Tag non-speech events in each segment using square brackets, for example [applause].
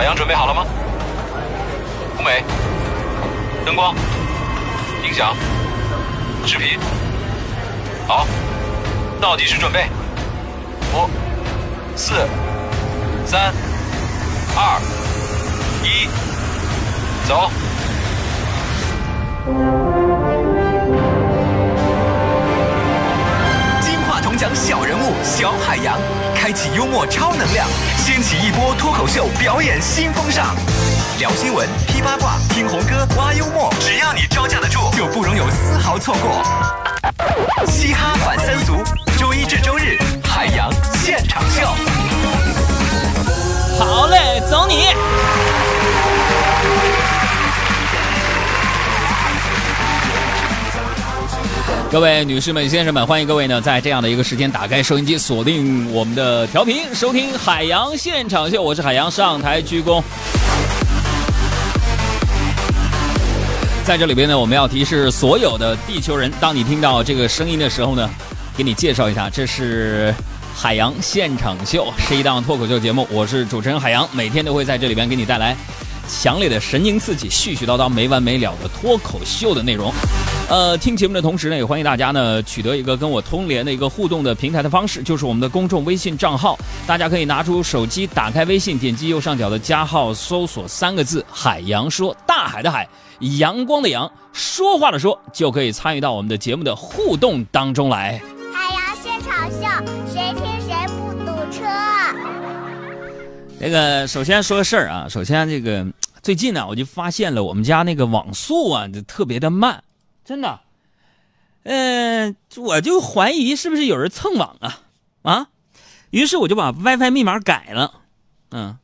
海洋准备好了吗？舞美、灯光、音响、视频，好，倒计时准备，五、四、三、二、一，走。金话筒奖小人物小海洋，开启幽默超能量，掀起一波脱口秀表演新风尚。聊新闻、批八卦、听红歌、挖幽默，只要你招架得住，就不容有丝毫错过。嘻哈反三俗，各位女士们、先生们，欢迎各位呢，在这样的一个时间打开收音机，锁定我们的调频，收听海洋现场秀。我是海洋，上台鞠躬。在这里边呢，我们要提示所有的地球人，当你听到这个声音的时候呢，给你介绍一下，这是海洋现场秀，是一档脱口秀节目。我是主持人海洋，每天都会在这里边给你带来强烈的神经刺激、絮絮叨叨没完没了的脱口秀的内容。呃，听节目的同时呢，也欢迎大家呢取得一个跟我通联的一个互动的平台的方式，就是我们的公众微信账号。大家可以拿出手机，打开微信，点击右上角的加号，搜索三个字“海洋说”，大海的海，阳光的阳，说话的说，就可以参与到我们的节目的互动当中来。海洋现场秀，谁听谁不堵车。那个，首先说个事儿啊，首先这个最近呢，我就发现了我们家那个网速啊，就特别的慢。真的，嗯，我就怀疑是不是有人蹭网啊啊！于是我就把 WiFi 密码改了，嗯，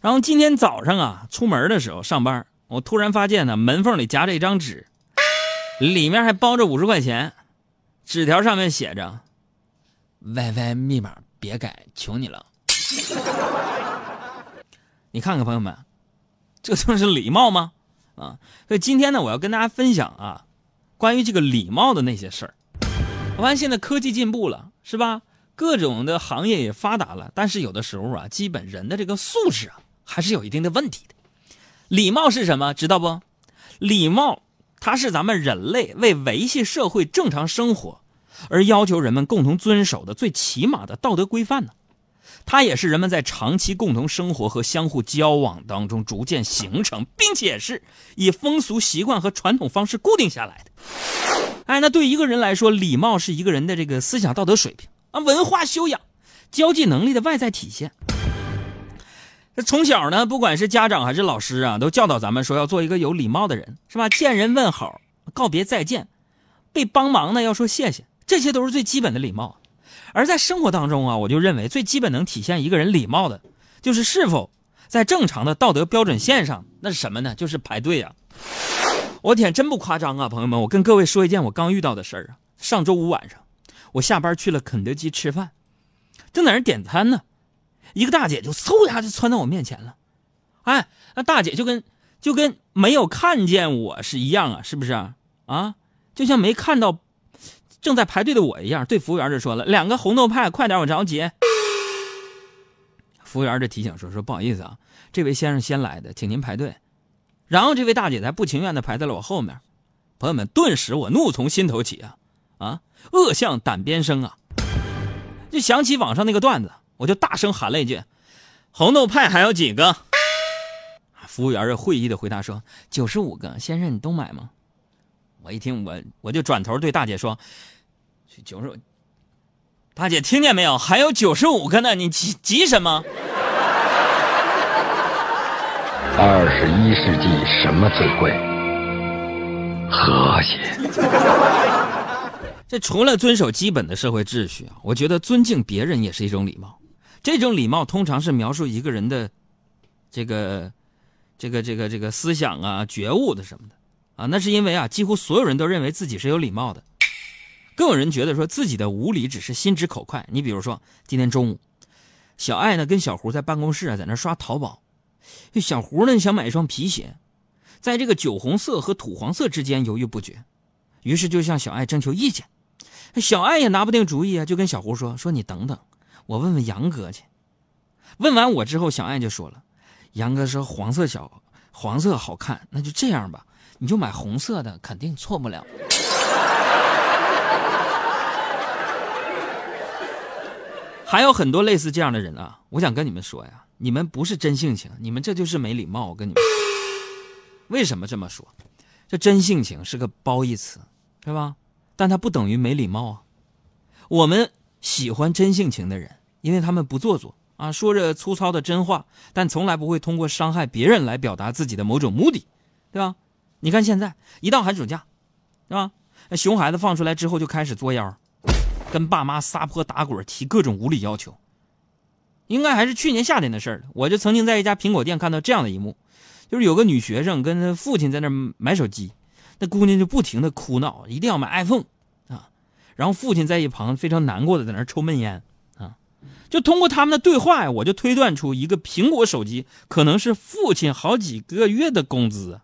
然后今天早上啊，出门的时候上班，我突然发现呢，门缝里夹着一张纸，里面还包着五十块钱，纸条上面写着：“WiFi 密码别改，求你了。” [laughs] 你看看朋友们，这就是礼貌吗？啊，所以今天呢，我要跟大家分享啊。关于这个礼貌的那些事儿，我发现现在科技进步了，是吧？各种的行业也发达了，但是有的时候啊，基本人的这个素质啊，还是有一定的问题的。礼貌是什么？知道不？礼貌，它是咱们人类为维系社会正常生活而要求人们共同遵守的最起码的道德规范呢。它也是人们在长期共同生活和相互交往当中逐渐形成，并且是以风俗习惯和传统方式固定下来的。哎，那对一个人来说，礼貌是一个人的这个思想道德水平啊、文化修养、交际能力的外在体现。那从小呢，不管是家长还是老师啊，都教导咱们说要做一个有礼貌的人，是吧？见人问好，告别再见，被帮忙呢要说谢谢，这些都是最基本的礼貌。而在生活当中啊，我就认为最基本能体现一个人礼貌的，就是是否在正常的道德标准线上。那是什么呢？就是排队啊！我天，真不夸张啊，朋友们！我跟各位说一件我刚遇到的事儿啊。上周五晚上，我下班去了肯德基吃饭，正在那点餐呢，一个大姐就嗖一下就窜到我面前了。哎，那大姐就跟就跟没有看见我是一样啊，是不是啊？啊，就像没看到。正在排队的我一样，对服务员就说了：“两个红豆派，快点，我着急。”服务员就提醒说：“说不好意思啊，这位先生先来的，请您排队。”然后这位大姐才不情愿的排在了我后面。朋友们，顿时我怒从心头起啊！啊，恶向胆边生啊！就想起网上那个段子，我就大声喊了一句：“红豆派还有几个？”服务员会意的回答说：“九十五个，先生你都买吗？”我一听，我我就转头对大姐说：“九十，大姐听见没有？还有九十五个呢，你急急什么？”二十一世纪什么最贵？和谐。这除了遵守基本的社会秩序啊，我觉得尊敬别人也是一种礼貌。这种礼貌通常是描述一个人的这个这个这个这个思想啊、觉悟的什么的。啊，那是因为啊，几乎所有人都认为自己是有礼貌的，更有人觉得说自己的无礼只是心直口快。你比如说，今天中午，小爱呢跟小胡在办公室啊，在那刷淘宝，小胡呢想买一双皮鞋，在这个酒红色和土黄色之间犹豫不决，于是就向小爱征求意见。小爱也拿不定主意啊，就跟小胡说：“说你等等，我问问杨哥去。”问完我之后，小爱就说了：“杨哥说黄色小黄色好看，那就这样吧，你就买红色的，肯定错不了。还有很多类似这样的人啊，我想跟你们说呀，你们不是真性情，你们这就是没礼貌。我跟你们，为什么这么说？这真性情是个褒义词，是吧？但它不等于没礼貌啊。我们喜欢真性情的人，因为他们不做作啊，说着粗糙的真话，但从来不会通过伤害别人来表达自己的某种目的，对吧？你看现在一到寒暑假，是吧？那熊孩子放出来之后就开始作妖。跟爸妈撒泼打滚，提各种无理要求。应该还是去年夏天的事儿了。我就曾经在一家苹果店看到这样的一幕，就是有个女学生跟她父亲在那买手机，那姑娘就不停的哭闹，一定要买 iPhone 啊。然后父亲在一旁非常难过的在那抽闷烟啊。就通过他们的对话呀，我就推断出一个苹果手机可能是父亲好几个月的工资。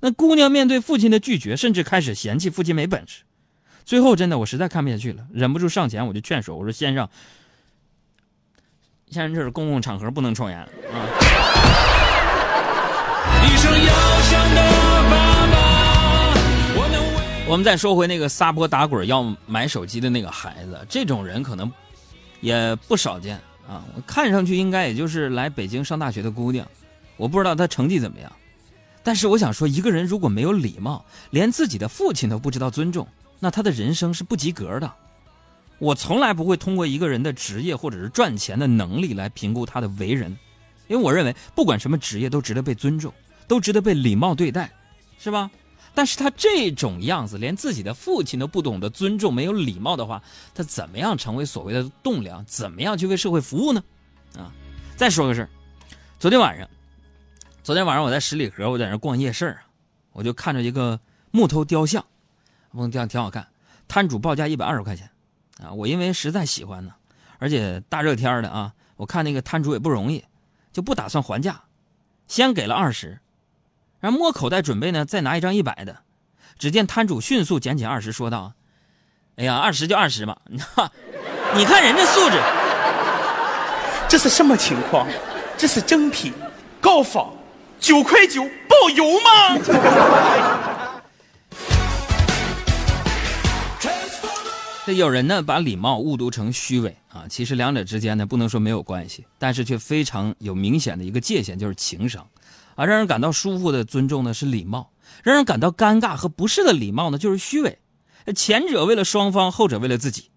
那姑娘面对父亲的拒绝，甚至开始嫌弃父亲没本事。最后，真的我实在看不下去了，忍不住上前，我就劝说我说：“先生，先生，这是公共场合，不能抽烟啊。”我们再说回那个撒泼打滚要买手机的那个孩子，这种人可能也不少见啊。我看上去应该也就是来北京上大学的姑娘，我不知道她成绩怎么样。但是我想说，一个人如果没有礼貌，连自己的父亲都不知道尊重。那他的人生是不及格的。我从来不会通过一个人的职业或者是赚钱的能力来评估他的为人，因为我认为不管什么职业都值得被尊重，都值得被礼貌对待，是吧？但是他这种样子，连自己的父亲都不懂得尊重，没有礼貌的话，他怎么样成为所谓的栋梁？怎么样去为社会服务呢？啊！再说个事儿，昨天晚上，昨天晚上我在十里河，我在那逛夜市啊，我就看着一个木头雕像。木头雕挺好看，摊主报价一百二十块钱，啊，我因为实在喜欢呢，而且大热天的啊，我看那个摊主也不容易，就不打算还价，先给了二十，然后摸口袋准备呢再拿一张一百的，只见摊主迅速捡起二十，说道：“哎呀，二十就二十嘛，[laughs] 你看人家素质，这是什么情况？这是正品高仿九块九包邮吗？” [laughs] 这有人呢把礼貌误读成虚伪啊，其实两者之间呢不能说没有关系，但是却非常有明显的一个界限，就是情商。啊，让人感到舒服的尊重呢是礼貌，让人感到尴尬和不适的礼貌呢就是虚伪。前者为了双方，后者为了自己。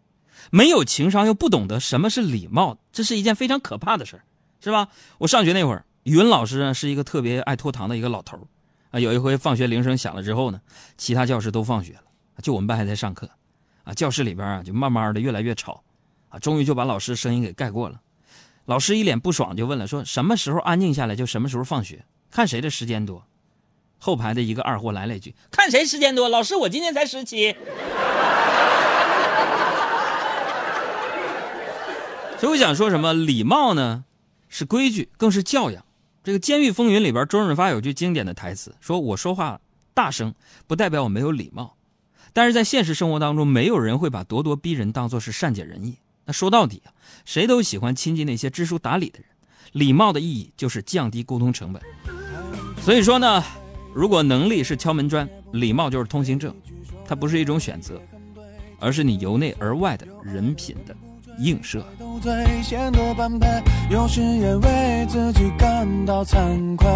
没有情商又不懂得什么是礼貌，这是一件非常可怕的事是吧？我上学那会儿，语文老师呢是一个特别爱拖堂的一个老头啊，有一回放学铃声响了之后呢，其他教室都放学了，就我们班还在上课。啊，教室里边啊，就慢慢的越来越吵，啊，终于就把老师声音给盖过了。老师一脸不爽，就问了，说什么时候安静下来就什么时候放学，看谁的时间多。后排的一个二货来了一句：“看谁时间多。”老师，我今天才十七。[laughs] 所以我想说什么？礼貌呢，是规矩，更是教养。这个《监狱风云》里边，周润发有句经典的台词，说我说话大声，不代表我没有礼貌。但是在现实生活当中，没有人会把咄咄逼人当做是善解人意。那说到底啊，谁都喜欢亲近那些知书达理的人。礼貌的意义就是降低沟通成本。所以说呢，如果能力是敲门砖，礼貌就是通行证。它不是一种选择，而是你由内而外的人品的映射。有时也为自己感到惭愧，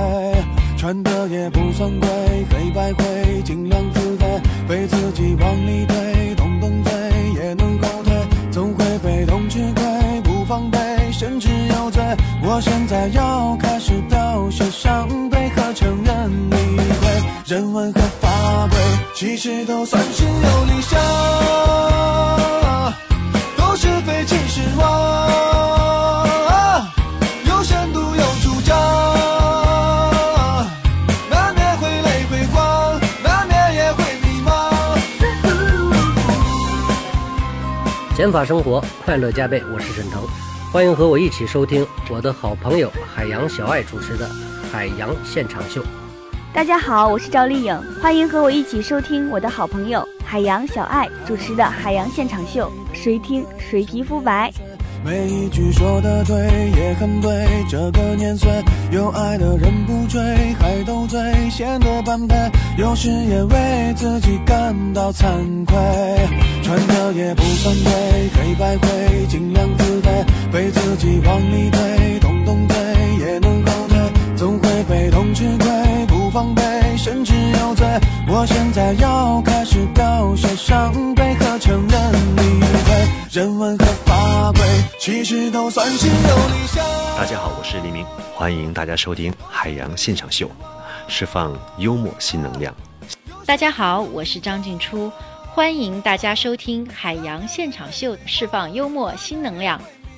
穿的也不算贵，黑白灰，尽量自卑，被自己往里推，动动嘴也能后退，总会被动吃亏，不防备，甚至有罪。我现在要开始表现伤悲和承认理亏，人文和法规，其实都算是有理想，减法生活，快乐加倍。我是沈腾，欢迎和我一起收听我的好朋友海洋小爱主持的《海洋现场秀》。大家好，我是赵丽颖，欢迎和我一起收听我的好朋友海洋小爱主持的《海洋现场秀》，谁听谁皮肤白。每一句说的对，也很对。这个年岁，有爱的人不追，显得般配。有时也为自己感到惭愧，穿的也不算对，黑白灰，尽量自卑，被自己往里推，动动嘴也能后退，总会被动吃亏，不防备，甚至有罪。我现在要开始表现伤悲和承认理亏，人文和法规，其实都算是有理想。大家好，我是黎明，欢迎大家收听海洋现场秀，释放幽默新能量。大家好，我是张静初，欢迎大家收听海洋现场秀，释放幽默新能量。